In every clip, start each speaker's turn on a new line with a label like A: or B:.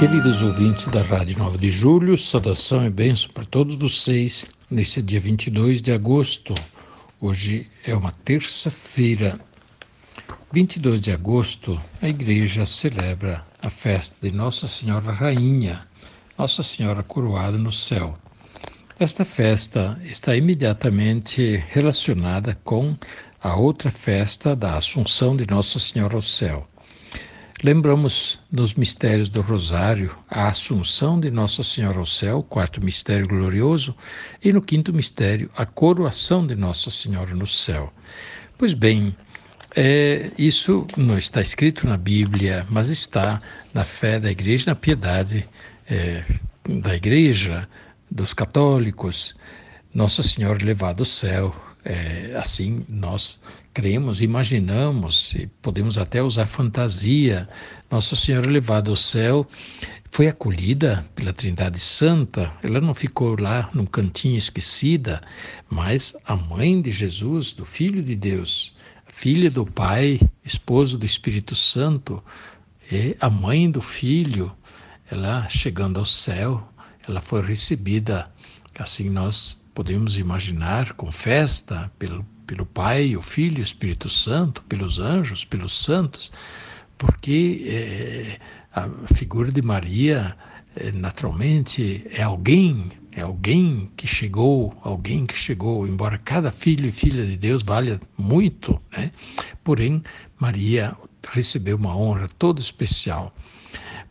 A: Queridos ouvintes da Rádio 9 de Julho, saudação e bênção para todos vocês nesse dia 22 de agosto. Hoje é uma terça-feira. 22 de agosto, a igreja celebra a festa de Nossa Senhora Rainha, Nossa Senhora coroada no céu. Esta festa está imediatamente relacionada com a outra festa da Assunção de Nossa Senhora ao céu. Lembramos nos mistérios do Rosário a Assunção de Nossa Senhora ao céu, quarto mistério glorioso, e no quinto mistério a coroação de Nossa Senhora no céu. Pois bem, é, isso não está escrito na Bíblia, mas está na fé da igreja, na piedade é, da igreja, dos católicos. Nossa Senhora levada ao céu, é, assim nós cremos, imaginamos, podemos até usar fantasia. Nossa Senhora levada ao céu foi acolhida pela Trindade Santa, ela não ficou lá num cantinho esquecida, mas a mãe de Jesus, do Filho de Deus, filha do Pai, esposo do Espírito Santo, e a mãe do Filho, ela chegando ao céu, ela foi recebida, assim nós podemos imaginar com festa pelo, pelo Pai, o Filho o Espírito Santo, pelos anjos, pelos santos, porque é, a figura de Maria é, naturalmente é alguém, é alguém que chegou, alguém que chegou, embora cada filho e filha de Deus valha muito, né? porém Maria recebeu uma honra toda especial.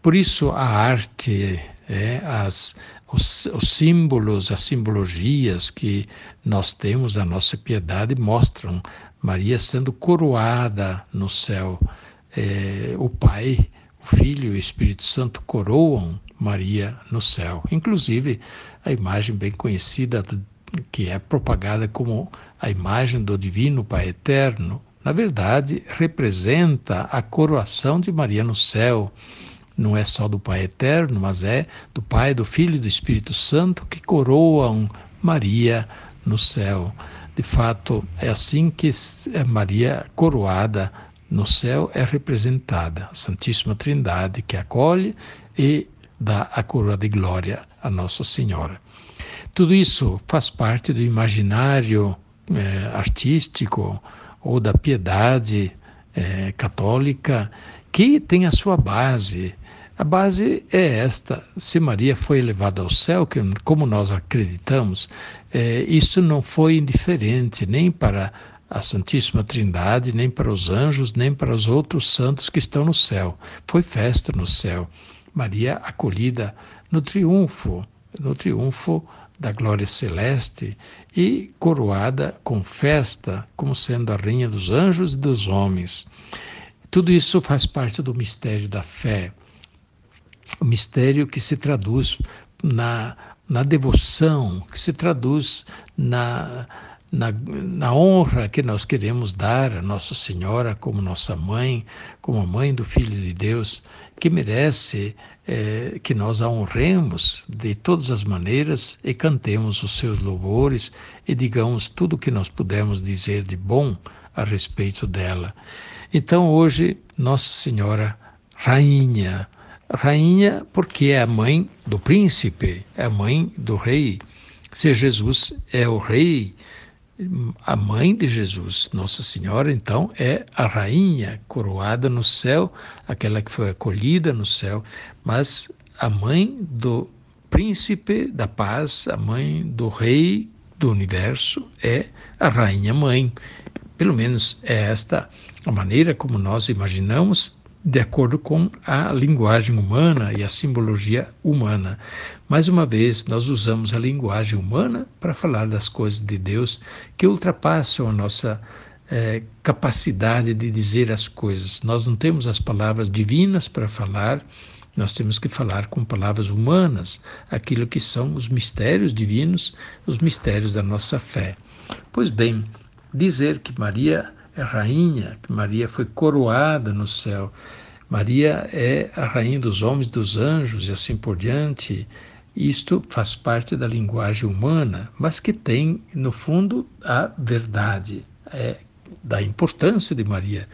A: Por isso a arte, é, as, os, os, símbolos, as simbologias que nós temos da nossa piedade mostram Maria sendo coroada no céu. É, o Pai, o Filho e o Espírito Santo coroam Maria no céu. Inclusive, a imagem bem conhecida que é propagada como a imagem do Divino Pai Eterno, na verdade, representa a coroação de Maria no céu não é só do Pai Eterno, mas é do Pai, do Filho e do Espírito Santo que coroam Maria no céu. De fato, é assim que é Maria coroada no céu é representada, a Santíssima Trindade que acolhe e dá a coroa de glória a Nossa Senhora. Tudo isso faz parte do imaginário é, artístico ou da piedade é, católica que tem a sua base a base é esta: se Maria foi elevada ao céu, que, como nós acreditamos, é, isso não foi indiferente nem para a Santíssima Trindade, nem para os anjos, nem para os outros santos que estão no céu. Foi festa no céu. Maria acolhida no triunfo, no triunfo da glória celeste e coroada com festa, como sendo a rainha dos anjos e dos homens. Tudo isso faz parte do mistério da fé o mistério que se traduz na, na devoção, que se traduz na, na, na, honra que nós queremos dar a Nossa Senhora como nossa mãe, como a mãe do Filho de Deus, que merece é, que nós a honremos de todas as maneiras e cantemos os seus louvores e digamos tudo o que nós pudermos dizer de bom a respeito dela. Então hoje, Nossa Senhora Rainha, Rainha, porque é a mãe do príncipe, é a mãe do rei. Se Jesus é o rei, a mãe de Jesus, Nossa Senhora, então, é a rainha coroada no céu, aquela que foi acolhida no céu, mas a mãe do príncipe da paz, a mãe do rei do universo, é a rainha mãe. Pelo menos é esta a maneira como nós imaginamos de acordo com a linguagem humana e a simbologia humana. Mais uma vez, nós usamos a linguagem humana para falar das coisas de Deus que ultrapassam a nossa é, capacidade de dizer as coisas. Nós não temos as palavras divinas para falar, nós temos que falar com palavras humanas, aquilo que são os mistérios divinos, os mistérios da nossa fé. Pois bem, dizer que Maria é rainha, que Maria foi coroada no céu, Maria é a rainha dos homens, dos anjos e assim por diante. Isto faz parte da linguagem humana, mas que tem, no fundo, a verdade é, da importância de Maria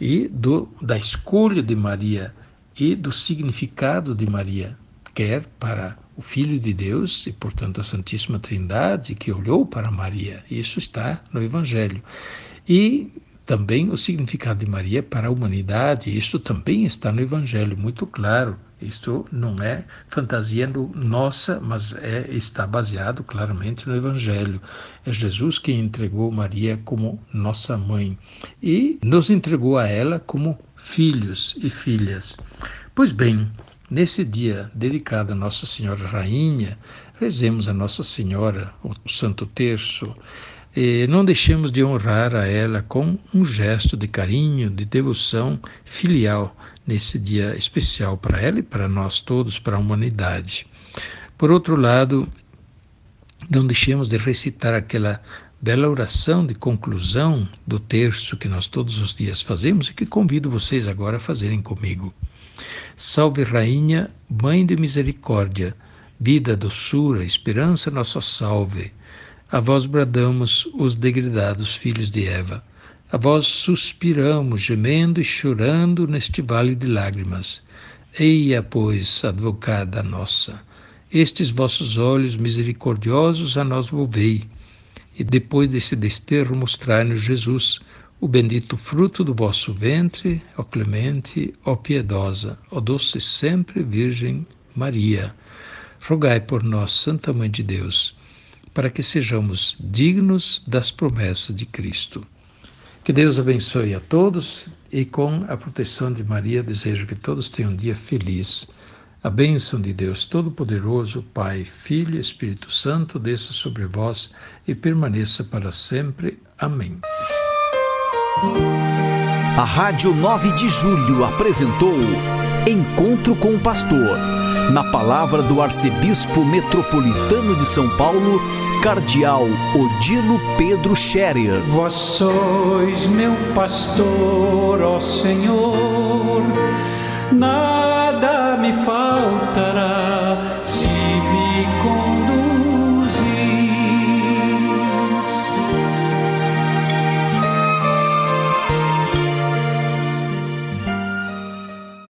A: e do, da escolha de Maria e do significado de Maria, quer para o Filho de Deus e, portanto, a Santíssima Trindade, que olhou para Maria. Isso está no Evangelho. E também o significado de Maria para a humanidade, isso também está no Evangelho, muito claro. Isto não é fantasia nossa, mas é, está baseado claramente no Evangelho. É Jesus que entregou Maria como nossa mãe e nos entregou a ela como filhos e filhas. Pois bem, nesse dia dedicado a Nossa Senhora Rainha, rezemos a Nossa Senhora, o Santo Terço, e não deixemos de honrar a ela com um gesto de carinho, de devoção filial nesse dia especial para ela e para nós todos, para a humanidade. Por outro lado, não deixemos de recitar aquela bela oração de conclusão do terço que nós todos os dias fazemos e que convido vocês agora a fazerem comigo. Salve, Rainha, Mãe de Misericórdia, vida, doçura, esperança, nossa salve. A vós bradamos, os degredados filhos de Eva. A vós suspiramos, gemendo e chorando neste vale de lágrimas. Eia, pois, advogada nossa, estes vossos olhos misericordiosos a nós volvei e depois desse desterro mostrai-nos Jesus, o bendito fruto do vosso ventre, ó clemente, ó piedosa, ó doce sempre Virgem Maria. Rogai por nós, Santa Mãe de Deus, para que sejamos dignos das promessas de Cristo. Que Deus abençoe a todos e com a proteção de Maria desejo que todos tenham um dia feliz a bênção de Deus Todo-Poderoso, Pai, Filho e Espírito Santo, desça sobre vós e permaneça para sempre. Amém.
B: A Rádio 9 de Julho apresentou Encontro com o Pastor, na palavra do arcebispo metropolitano de São Paulo, Cardeal Odilo Pedro Scherer.
C: Vós sois meu pastor, ó Senhor, nada me faltará